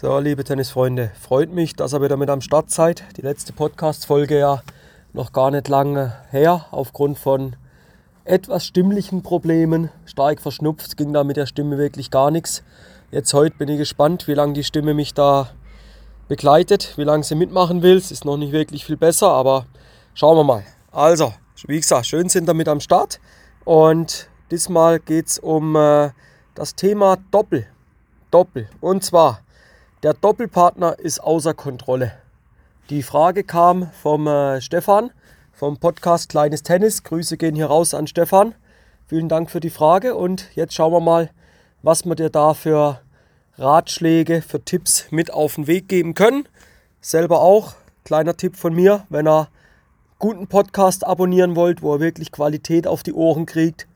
So, liebe Tennisfreunde, freut mich, dass ihr wieder mit am Start seid. Die letzte Podcast-Folge ja noch gar nicht lange her, aufgrund von etwas stimmlichen Problemen. Stark verschnupft, ging da mit der Stimme wirklich gar nichts. Jetzt heute bin ich gespannt, wie lange die Stimme mich da begleitet, wie lange sie mitmachen will. Es ist noch nicht wirklich viel besser, aber schauen wir mal. Also, wie gesagt, schön sind wir mit am Start. Und diesmal geht es um äh, das Thema Doppel. Doppel. Und zwar, der Doppelpartner ist außer Kontrolle. Die Frage kam vom äh, Stefan vom Podcast Kleines Tennis. Grüße gehen hier raus an Stefan. Vielen Dank für die Frage und jetzt schauen wir mal, was wir dir da für Ratschläge, für Tipps mit auf den Weg geben können. Selber auch, kleiner Tipp von mir, wenn ihr guten Podcast abonnieren wollt, wo ihr wirklich Qualität auf die Ohren kriegt,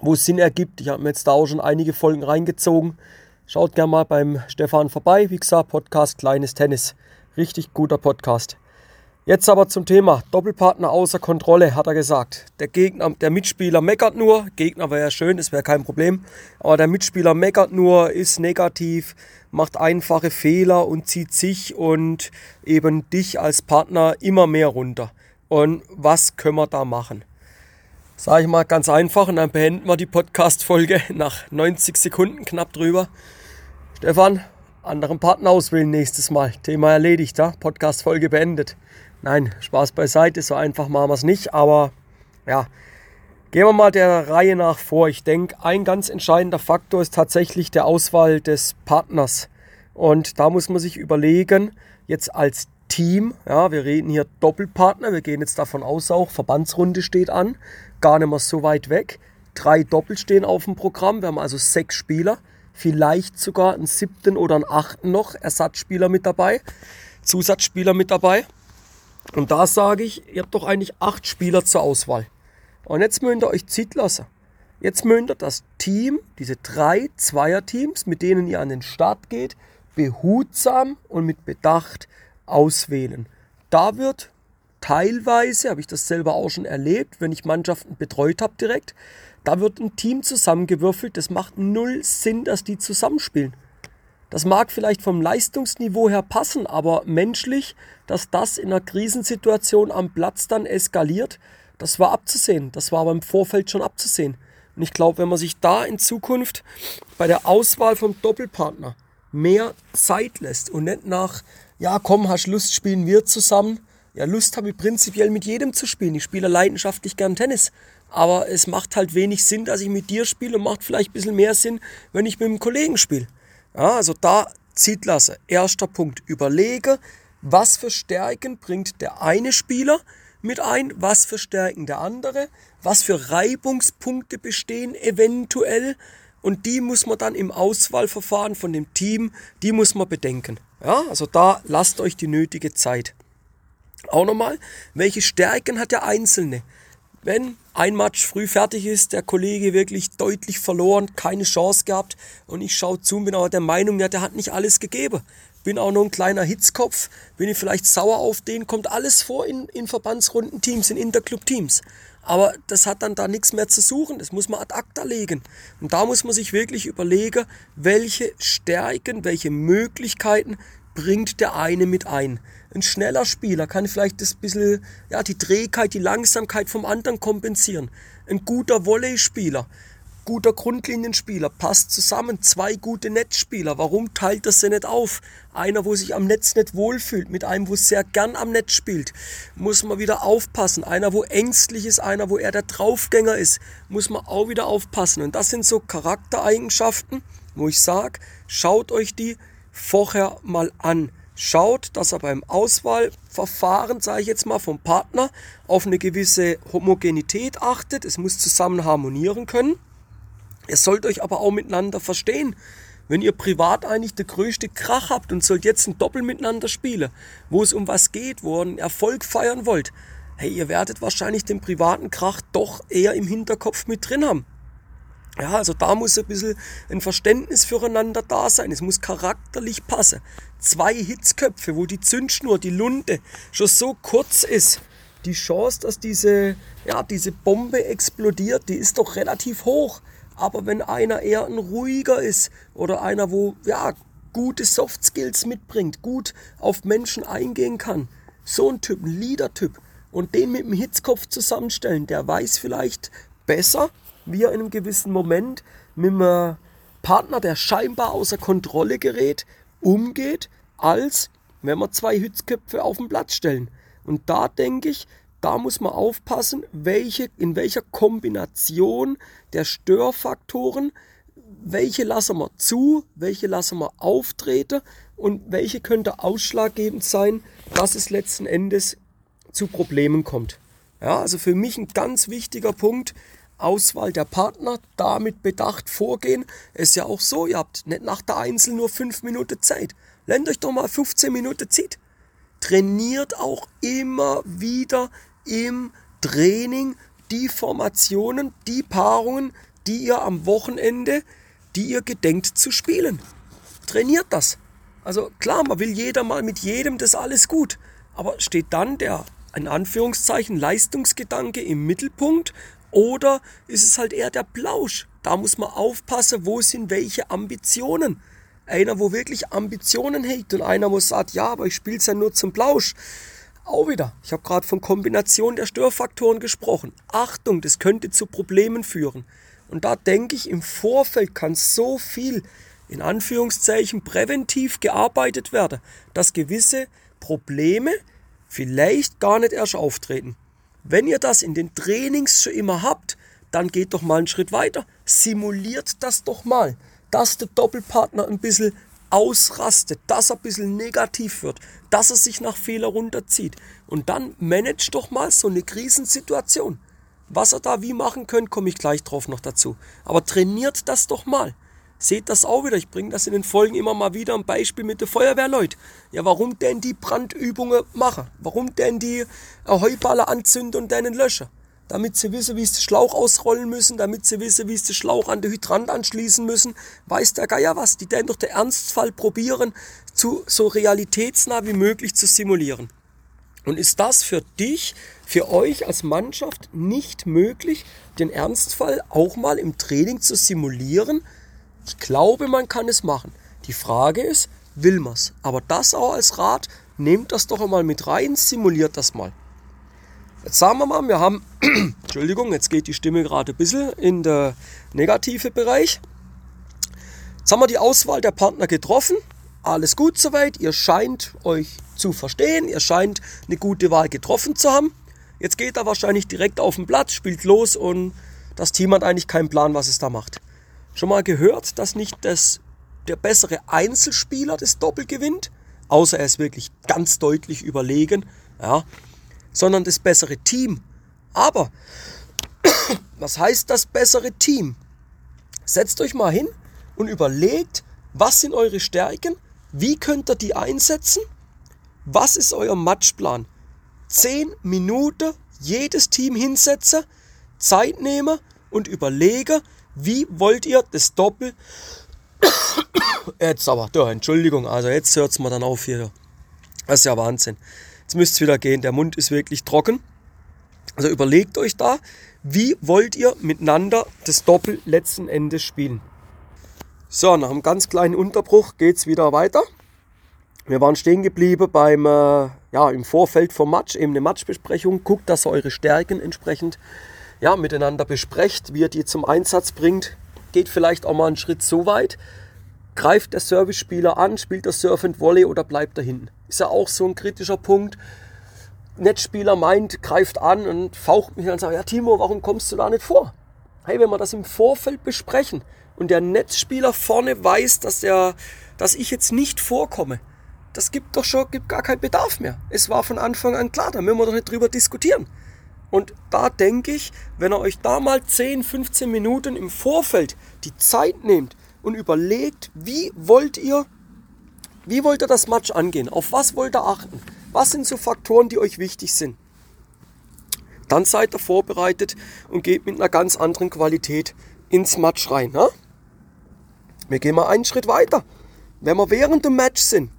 wo es Sinn ergibt. Ich habe mir jetzt da auch schon einige Folgen reingezogen. Schaut gerne mal beim Stefan vorbei. Wie gesagt, Podcast Kleines Tennis. Richtig guter Podcast. Jetzt aber zum Thema Doppelpartner außer Kontrolle, hat er gesagt. Der Gegner, der Mitspieler meckert nur. Gegner wäre ja schön, das wäre kein Problem. Aber der Mitspieler meckert nur, ist negativ, macht einfache Fehler und zieht sich und eben dich als Partner immer mehr runter. Und was können wir da machen? Sage ich mal ganz einfach und dann beenden wir die Podcast-Folge nach 90 Sekunden knapp drüber. Stefan, anderen Partner auswählen nächstes Mal. Thema erledigt, ja? Podcast-Folge beendet. Nein, Spaß beiseite, so einfach machen wir es nicht, aber ja, gehen wir mal der Reihe nach vor. Ich denke, ein ganz entscheidender Faktor ist tatsächlich der Auswahl des Partners. Und da muss man sich überlegen, jetzt als Team, ja, wir reden hier Doppelpartner, wir gehen jetzt davon aus auch, Verbandsrunde steht an, gar nicht mehr so weit weg. Drei Doppel stehen auf dem Programm, wir haben also sechs Spieler vielleicht sogar einen siebten oder einen achten noch Ersatzspieler mit dabei, Zusatzspieler mit dabei. Und da sage ich, ihr habt doch eigentlich acht Spieler zur Auswahl. Und jetzt müsst ihr euch Zeit lassen. Jetzt müsst ihr das Team, diese drei Zweierteams, mit denen ihr an den Start geht, behutsam und mit Bedacht auswählen. Da wird teilweise, habe ich das selber auch schon erlebt, wenn ich Mannschaften betreut habe direkt, da wird ein Team zusammengewürfelt, das macht null Sinn, dass die zusammenspielen. Das mag vielleicht vom Leistungsniveau her passen, aber menschlich, dass das in einer Krisensituation am Platz dann eskaliert, das war abzusehen. Das war aber im Vorfeld schon abzusehen. Und ich glaube, wenn man sich da in Zukunft bei der Auswahl vom Doppelpartner mehr Zeit lässt und nicht nach, ja komm, hast Lust, spielen wir zusammen. Ja, Lust habe ich prinzipiell mit jedem zu spielen. Ich spiele leidenschaftlich gern Tennis. Aber es macht halt wenig Sinn, dass ich mit dir spiele und macht vielleicht ein bisschen mehr Sinn, wenn ich mit einem Kollegen spiele. Ja, also da zieht lasse. Erster Punkt. Überlege, was für Stärken bringt der eine Spieler mit ein, was für Stärken der andere, was für Reibungspunkte bestehen eventuell. Und die muss man dann im Auswahlverfahren von dem Team, die muss man bedenken. Ja, also da lasst euch die nötige Zeit. Auch nochmal, welche Stärken hat der Einzelne? wenn ein Match früh fertig ist, der Kollege wirklich deutlich verloren, keine Chance gehabt und ich schaue zu und bin aber der Meinung, ja, der hat nicht alles gegeben. Bin auch noch ein kleiner Hitzkopf, bin ich vielleicht sauer auf den, kommt alles vor in, in Verbandsrundenteams, in Interclub-Teams. Aber das hat dann da nichts mehr zu suchen, das muss man ad acta legen. Und da muss man sich wirklich überlegen, welche Stärken, welche Möglichkeiten bringt der eine mit ein. Ein schneller Spieler kann vielleicht das bisschen, ja, die Trägheit, die Langsamkeit vom anderen kompensieren. Ein guter Volleyspieler, guter Grundlinienspieler, passt zusammen. Zwei gute Netzspieler, warum teilt das sie nicht auf? Einer, wo sich am Netz nicht wohlfühlt, mit einem, wo sehr gern am Netz spielt, muss man wieder aufpassen. Einer, wo ängstlich ist, einer, wo er der Draufgänger ist, muss man auch wieder aufpassen. Und das sind so Charaktereigenschaften, wo ich sage, schaut euch die vorher mal an. Schaut, dass er beim Auswahlverfahren, sage ich jetzt mal, vom Partner auf eine gewisse Homogenität achtet. Es muss zusammen harmonieren können. Ihr sollt euch aber auch miteinander verstehen. Wenn ihr privat eigentlich der größte Krach habt und sollt jetzt ein Doppel miteinander spielen, wo es um was geht, wo ihr einen Erfolg feiern wollt, hey, ihr werdet wahrscheinlich den privaten Krach doch eher im Hinterkopf mit drin haben. Ja, also da muss ein bisschen ein Verständnis füreinander da sein. Es muss charakterlich passen. Zwei Hitzköpfe, wo die Zündschnur, die Lunte schon so kurz ist. Die Chance, dass diese, ja, diese Bombe explodiert, die ist doch relativ hoch. Aber wenn einer eher ein ruhiger ist oder einer, wo ja, gute Soft Skills mitbringt, gut auf Menschen eingehen kann. So ein Typ, ein Leader-Typ. Und den mit dem Hitzkopf zusammenstellen, der weiß vielleicht besser, wie er in einem gewissen Moment mit einem Partner, der scheinbar außer Kontrolle gerät, umgeht, als wenn wir zwei Hitzköpfe auf den Platz stellen. Und da denke ich, da muss man aufpassen, welche, in welcher Kombination der Störfaktoren, welche lassen wir zu, welche lassen wir auftreten und welche könnte ausschlaggebend sein, dass es letzten Endes zu Problemen kommt. Ja, also für mich ein ganz wichtiger Punkt, Auswahl der Partner, damit bedacht vorgehen. Ist ja auch so, ihr habt nicht nach der Einzel nur 5 Minuten Zeit. Lernt euch doch mal 15 Minuten Zeit. Trainiert auch immer wieder im Training die Formationen, die Paarungen, die ihr am Wochenende, die ihr gedenkt zu spielen. Trainiert das. Also klar, man will jeder mal mit jedem, das alles gut. Aber steht dann der, in Anführungszeichen, Leistungsgedanke im Mittelpunkt oder ist es halt eher der Plausch? Da muss man aufpassen, wo sind welche Ambitionen. Einer, wo wirklich Ambitionen hegt und einer, wo sagt, ja, aber ich spiele es ja nur zum Plausch. Auch wieder. Ich habe gerade von Kombination der Störfaktoren gesprochen. Achtung, das könnte zu Problemen führen. Und da denke ich, im Vorfeld kann so viel, in Anführungszeichen, präventiv gearbeitet werden, dass gewisse Probleme vielleicht gar nicht erst auftreten. Wenn ihr das in den Trainings schon immer habt, dann geht doch mal einen Schritt weiter. Simuliert das doch mal, dass der Doppelpartner ein bisschen ausrastet, dass er ein bisschen negativ wird, dass er sich nach Fehler runterzieht. Und dann managt doch mal so eine Krisensituation. Was er da wie machen könnt, komme ich gleich drauf noch dazu. Aber trainiert das doch mal. Seht das auch wieder. Ich bringe das in den Folgen immer mal wieder ein Beispiel mit den Feuerwehrleuten. Ja, warum denn die Brandübungen machen? Warum denn die Heuballer anzünden und dann löschen? Damit sie wissen, wie sie den Schlauch ausrollen müssen, damit sie wissen, wie sie den Schlauch an den Hydrant anschließen müssen. Weiß der Geier was. Die denn doch der Ernstfall probieren, zu so realitätsnah wie möglich zu simulieren. Und ist das für dich, für euch als Mannschaft nicht möglich, den Ernstfall auch mal im Training zu simulieren? Ich glaube, man kann es machen. Die Frage ist, will man es? Aber das auch als Rat, nehmt das doch einmal mit rein, simuliert das mal. Jetzt sagen wir mal, wir haben, Entschuldigung, jetzt geht die Stimme gerade ein bisschen in der negative Bereich. Jetzt haben wir die Auswahl der Partner getroffen. Alles gut soweit. Ihr scheint euch zu verstehen. Ihr scheint eine gute Wahl getroffen zu haben. Jetzt geht er wahrscheinlich direkt auf den Platz, spielt los und das Team hat eigentlich keinen Plan, was es da macht schon mal gehört, dass nicht das, der bessere Einzelspieler das Doppel gewinnt, außer er ist wirklich ganz deutlich überlegen, ja, sondern das bessere Team. Aber was heißt das bessere Team? Setzt euch mal hin und überlegt, was sind eure Stärken, wie könnt ihr die einsetzen, was ist euer Matchplan. Zehn Minuten jedes Team hinsetzen, Zeit nehmen und überlegen, wie wollt ihr das Doppel... Jetzt aber, da, Entschuldigung, also jetzt hört es mal dann auf hier. Das ist ja Wahnsinn. Jetzt müsst es wieder gehen, der Mund ist wirklich trocken. Also überlegt euch da, wie wollt ihr miteinander das Doppel letzten Endes spielen. So, nach einem ganz kleinen Unterbruch geht es wieder weiter. Wir waren stehen geblieben beim, äh, ja, im Vorfeld vom Match, eben eine Matchbesprechung. Guckt, dass ihr eure Stärken entsprechend ja, miteinander besprecht, wie ihr die zum Einsatz bringt. Geht vielleicht auch mal einen Schritt so weit. Greift der Service-Spieler an, spielt der Surf and Volley oder bleibt er hinten? Ist ja auch so ein kritischer Punkt. Netzspieler meint, greift an und faucht mich an und sagt, ja Timo, warum kommst du da nicht vor? Hey, wenn wir das im Vorfeld besprechen und der Netzspieler vorne weiß, dass, der, dass ich jetzt nicht vorkomme, das gibt doch schon gibt gar keinen Bedarf mehr. Es war von Anfang an klar, da müssen wir doch nicht drüber diskutieren. Und da denke ich, wenn ihr euch da mal 10, 15 Minuten im Vorfeld die Zeit nehmt und überlegt, wie wollt ihr, wie wollt ihr das Match angehen? Auf was wollt ihr achten? Was sind so Faktoren, die euch wichtig sind? Dann seid ihr vorbereitet und geht mit einer ganz anderen Qualität ins Match rein. Ne? Wir gehen mal einen Schritt weiter. Wenn wir während dem Match sind,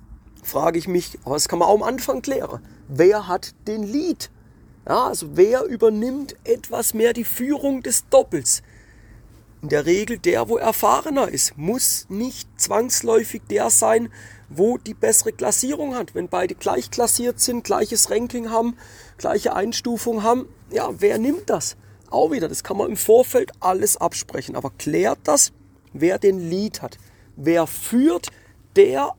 frage ich mich, aber das kann man auch am Anfang klären, wer hat den Lead? Ja, also wer übernimmt etwas mehr die Führung des Doppels? in der Regel der, wo erfahrener ist, muss nicht zwangsläufig der sein, wo die bessere Klassierung hat. Wenn beide gleich klassiert sind, gleiches Ranking haben, gleiche Einstufung haben, ja, wer nimmt das? Auch wieder, das kann man im Vorfeld alles absprechen, aber klärt das, wer den Lead hat. Wer führt, der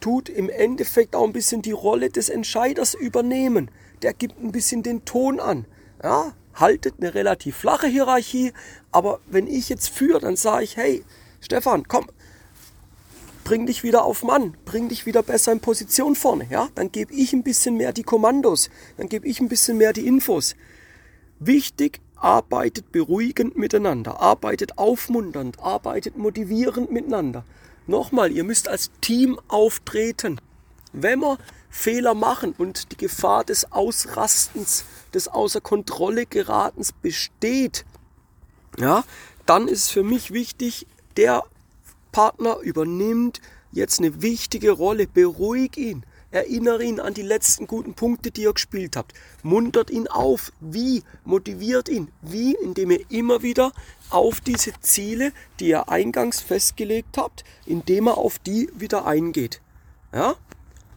tut im Endeffekt auch ein bisschen die Rolle des Entscheiders übernehmen. Der gibt ein bisschen den Ton an. Ja, haltet eine relativ flache Hierarchie, aber wenn ich jetzt führe, dann sage ich, hey, Stefan, komm, bring dich wieder auf Mann, bring dich wieder besser in Position vorne, ja? Dann gebe ich ein bisschen mehr die Kommandos, dann gebe ich ein bisschen mehr die Infos. Wichtig, arbeitet beruhigend miteinander, arbeitet aufmunternd, arbeitet motivierend miteinander. Nochmal, ihr müsst als Team auftreten. Wenn wir Fehler machen und die Gefahr des Ausrastens, des außer Kontrolle geratens besteht, ja, dann ist für mich wichtig, der Partner übernimmt jetzt eine wichtige Rolle. Beruhig ihn. Erinnere ihn an die letzten guten Punkte, die ihr gespielt habt. Muntert ihn auf. Wie? Motiviert ihn. Wie? Indem ihr immer wieder auf diese Ziele, die ihr eingangs festgelegt habt, indem er auf die wieder eingeht. Ja?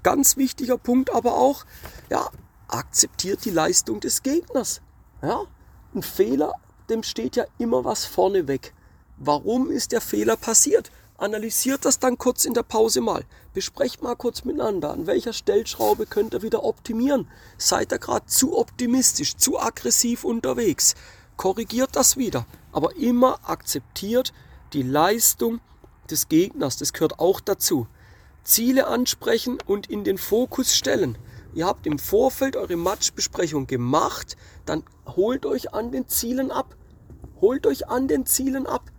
Ganz wichtiger Punkt aber auch, ja, akzeptiert die Leistung des Gegners. Ja? Ein Fehler, dem steht ja immer was vorne weg. Warum ist der Fehler passiert? Analysiert das dann kurz in der Pause mal. Besprecht mal kurz miteinander, an welcher Stellschraube könnt ihr wieder optimieren. Seid ihr gerade zu optimistisch, zu aggressiv unterwegs. Korrigiert das wieder. Aber immer akzeptiert die Leistung des Gegners. Das gehört auch dazu. Ziele ansprechen und in den Fokus stellen. Ihr habt im Vorfeld eure Matchbesprechung gemacht, dann holt euch an den Zielen ab. Holt euch an den Zielen ab.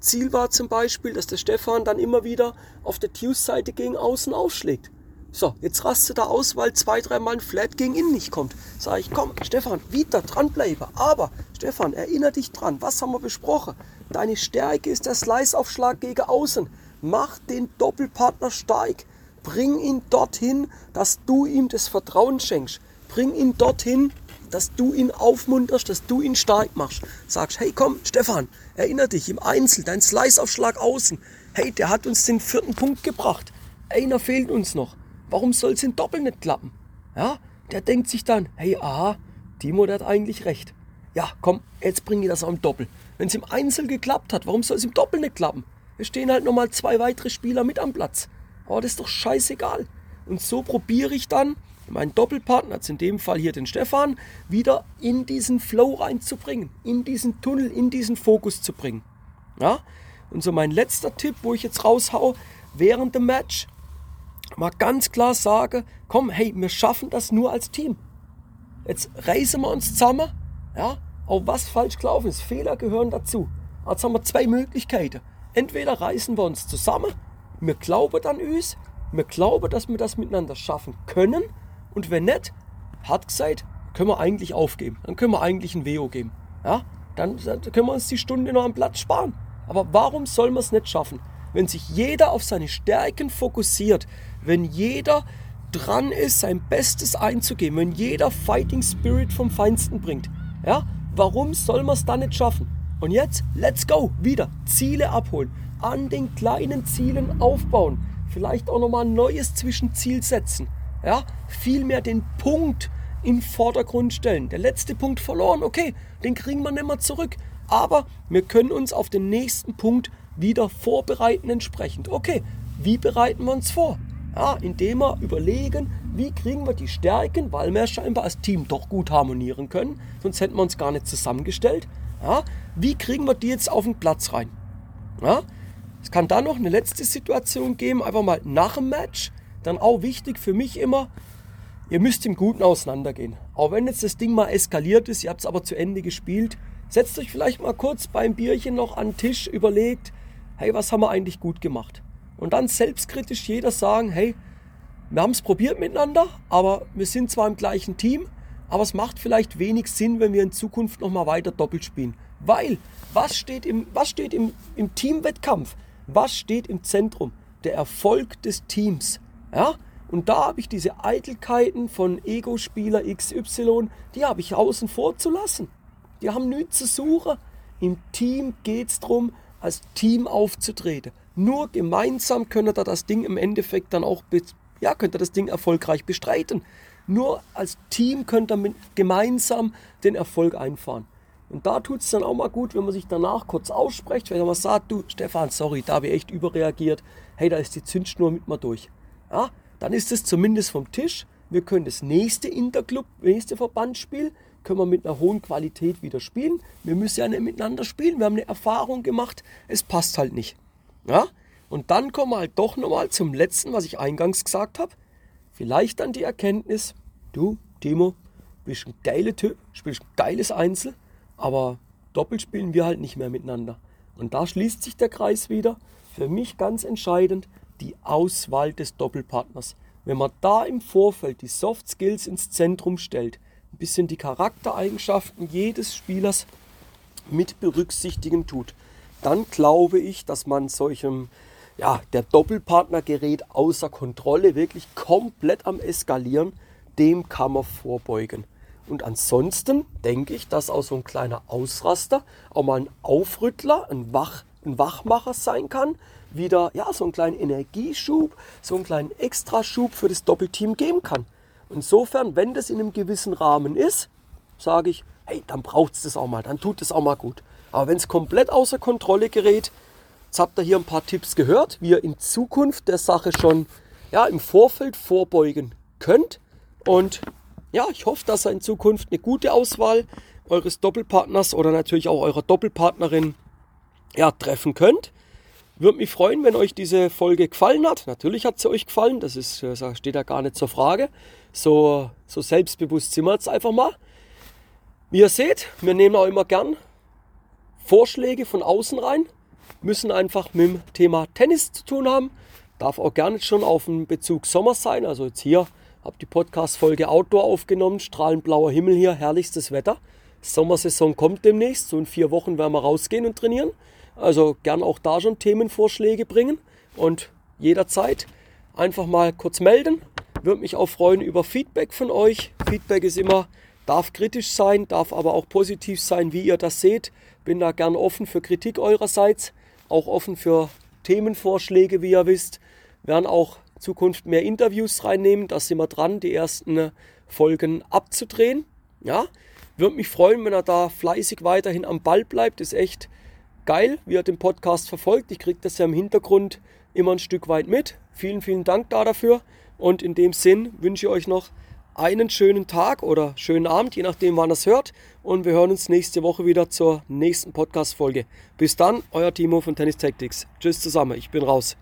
Ziel war zum Beispiel, dass der Stefan dann immer wieder auf der Tues-Seite gegen außen aufschlägt. So, jetzt rastet er aus, weil zwei, dreimal ein Flat gegen ihn nicht kommt. Sag ich, komm, Stefan, wieder dranbleiben. Aber, Stefan, erinnere dich dran, was haben wir besprochen? Deine Stärke ist der Slice-Aufschlag gegen außen. Mach den Doppelpartner stark. Bring ihn dorthin, dass du ihm das Vertrauen schenkst. Bring ihn dorthin, dass du ihn aufmunterst, dass du ihn stark machst. Sagst, hey komm, Stefan, erinnere dich im Einzel, dein Slice-Aufschlag außen. Hey, der hat uns den vierten Punkt gebracht. Einer fehlt uns noch. Warum soll es in Doppel nicht klappen? Ja, der denkt sich dann, hey, aha, Timo, der hat eigentlich recht. Ja, komm, jetzt bringe ich das auch im Doppel. Wenn es im Einzel geklappt hat, warum soll es im Doppel nicht klappen? Es stehen halt nochmal zwei weitere Spieler mit am Platz. Aber das ist doch scheißegal. Und so probiere ich dann, meinen Doppelpartner, in dem Fall hier den Stefan, wieder in diesen Flow reinzubringen, in diesen Tunnel, in diesen Fokus zu bringen. Ja? Und so mein letzter Tipp, wo ich jetzt raushau, während dem Match, mal ganz klar sage, komm, hey, wir schaffen das nur als Team. Jetzt reißen wir uns zusammen, ja, auch was falsch gelaufen ist, Fehler gehören dazu. Jetzt haben wir zwei Möglichkeiten. Entweder reißen wir uns zusammen, wir glauben an uns, wir glauben, dass wir das miteinander schaffen können, und wenn nicht, hat gesagt, können wir eigentlich aufgeben. Dann können wir eigentlich ein WO geben. Ja? Dann, dann können wir uns die Stunde noch am Platz sparen. Aber warum soll man es nicht schaffen? Wenn sich jeder auf seine Stärken fokussiert, wenn jeder dran ist, sein Bestes einzugeben, wenn jeder Fighting Spirit vom Feinsten bringt, ja, warum soll man es dann nicht schaffen? Und jetzt, let's go, wieder Ziele abholen, an den kleinen Zielen aufbauen, vielleicht auch nochmal ein neues Zwischenziel setzen, ja, vielmehr den Punkt in Vordergrund stellen. Der letzte Punkt verloren, okay, den kriegen wir nicht mehr zurück. Aber wir können uns auf den nächsten Punkt wieder vorbereiten entsprechend. Okay, wie bereiten wir uns vor? Ja, indem wir überlegen, wie kriegen wir die Stärken, weil wir scheinbar als Team doch gut harmonieren können, sonst hätten wir uns gar nicht zusammengestellt. Ja, wie kriegen wir die jetzt auf den Platz rein? Ja, es kann dann noch eine letzte Situation geben, einfach mal nach dem Match, dann auch wichtig für mich immer, ihr müsst im Guten auseinandergehen. Auch wenn jetzt das Ding mal eskaliert ist, ihr habt es aber zu Ende gespielt, setzt euch vielleicht mal kurz beim Bierchen noch an den Tisch, überlegt, hey, was haben wir eigentlich gut gemacht? Und dann selbstkritisch jeder sagen, hey, wir haben es probiert miteinander, aber wir sind zwar im gleichen Team, aber es macht vielleicht wenig Sinn, wenn wir in Zukunft nochmal weiter doppelt spielen. Weil, was steht, im, was steht im, im Teamwettkampf? Was steht im Zentrum? Der Erfolg des Teams. Ja? Und da habe ich diese Eitelkeiten von Ego-Spieler XY, die habe ich außen vor zu lassen. Die haben nichts zu suchen Im Team geht es darum, als Team aufzutreten. Nur gemeinsam könnt ihr das Ding im Endeffekt dann auch, ja, könnt ihr das Ding erfolgreich bestreiten. Nur als Team könnt ihr gemeinsam den Erfolg einfahren. Und da tut es dann auch mal gut, wenn man sich danach kurz ausspricht, wenn man sagt, du Stefan, sorry, da habe ich echt überreagiert, hey, da ist die Zündschnur mit mir durch. Ja, dann ist es zumindest vom Tisch. Wir können das nächste Interclub, nächste Verbandsspiel, können wir mit einer hohen Qualität wieder spielen. Wir müssen ja nicht miteinander spielen. Wir haben eine Erfahrung gemacht. Es passt halt nicht. Ja? Und dann kommen wir halt doch nochmal zum letzten, was ich eingangs gesagt habe. Vielleicht dann die Erkenntnis, du, Timo, bist ein geiler Typ, spielst ein geiles Einzel, aber doppelt spielen wir halt nicht mehr miteinander. Und da schließt sich der Kreis wieder. Für mich ganz entscheidend die Auswahl des Doppelpartners. Wenn man da im Vorfeld die Soft Skills ins Zentrum stellt, ein bisschen die Charaktereigenschaften jedes Spielers mit berücksichtigen tut, dann glaube ich, dass man solchem, ja, der Doppelpartner gerät außer Kontrolle, wirklich komplett am Eskalieren, dem kann man vorbeugen. Und ansonsten denke ich, dass auch so ein kleiner Ausraster auch mal ein Aufrüttler, ein, Wach, ein Wachmacher sein kann, wieder ja, so einen kleinen Energieschub, so einen kleinen Extraschub für das Doppelteam geben kann. Insofern, wenn das in einem gewissen Rahmen ist, sage ich, hey, dann braucht es das auch mal, dann tut es auch mal gut. Aber wenn es komplett außer Kontrolle gerät, jetzt habt ihr hier ein paar Tipps gehört, wie ihr in Zukunft der Sache schon ja, im Vorfeld vorbeugen könnt. Und ja, ich hoffe, dass ihr in Zukunft eine gute Auswahl eures Doppelpartners oder natürlich auch eurer Doppelpartnerin ja, treffen könnt. Würde mich freuen, wenn euch diese Folge gefallen hat. Natürlich hat sie euch gefallen, das ist, steht ja gar nicht zur Frage. So, so selbstbewusst sind wir jetzt einfach mal. Wie ihr seht, wir nehmen auch immer gern Vorschläge von außen rein. Müssen einfach mit dem Thema Tennis zu tun haben. Darf auch gerne schon auf den Bezug Sommer sein. Also jetzt hier habe die Podcast-Folge Outdoor aufgenommen. Strahlend blauer Himmel hier, herrlichstes Wetter. Sommersaison kommt demnächst. So in vier Wochen werden wir rausgehen und trainieren. Also gern auch da schon Themenvorschläge bringen und jederzeit einfach mal kurz melden. Würde mich auch freuen über Feedback von euch. Feedback ist immer, darf kritisch sein, darf aber auch positiv sein, wie ihr das seht. Bin da gern offen für Kritik eurerseits, auch offen für Themenvorschläge, wie ihr wisst. Werden auch Zukunft mehr Interviews reinnehmen. Da sind wir dran, die ersten Folgen abzudrehen. Ja, würde mich freuen, wenn er da fleißig weiterhin am Ball bleibt. Ist echt geil, wie ihr den Podcast verfolgt. Ich kriege das ja im Hintergrund immer ein Stück weit mit. Vielen, vielen Dank da dafür. Und in dem Sinn wünsche ich euch noch einen schönen Tag oder schönen Abend, je nachdem, wann ihr es hört. Und wir hören uns nächste Woche wieder zur nächsten Podcast-Folge. Bis dann, euer Timo von Tennis Tactics. Tschüss zusammen, ich bin raus.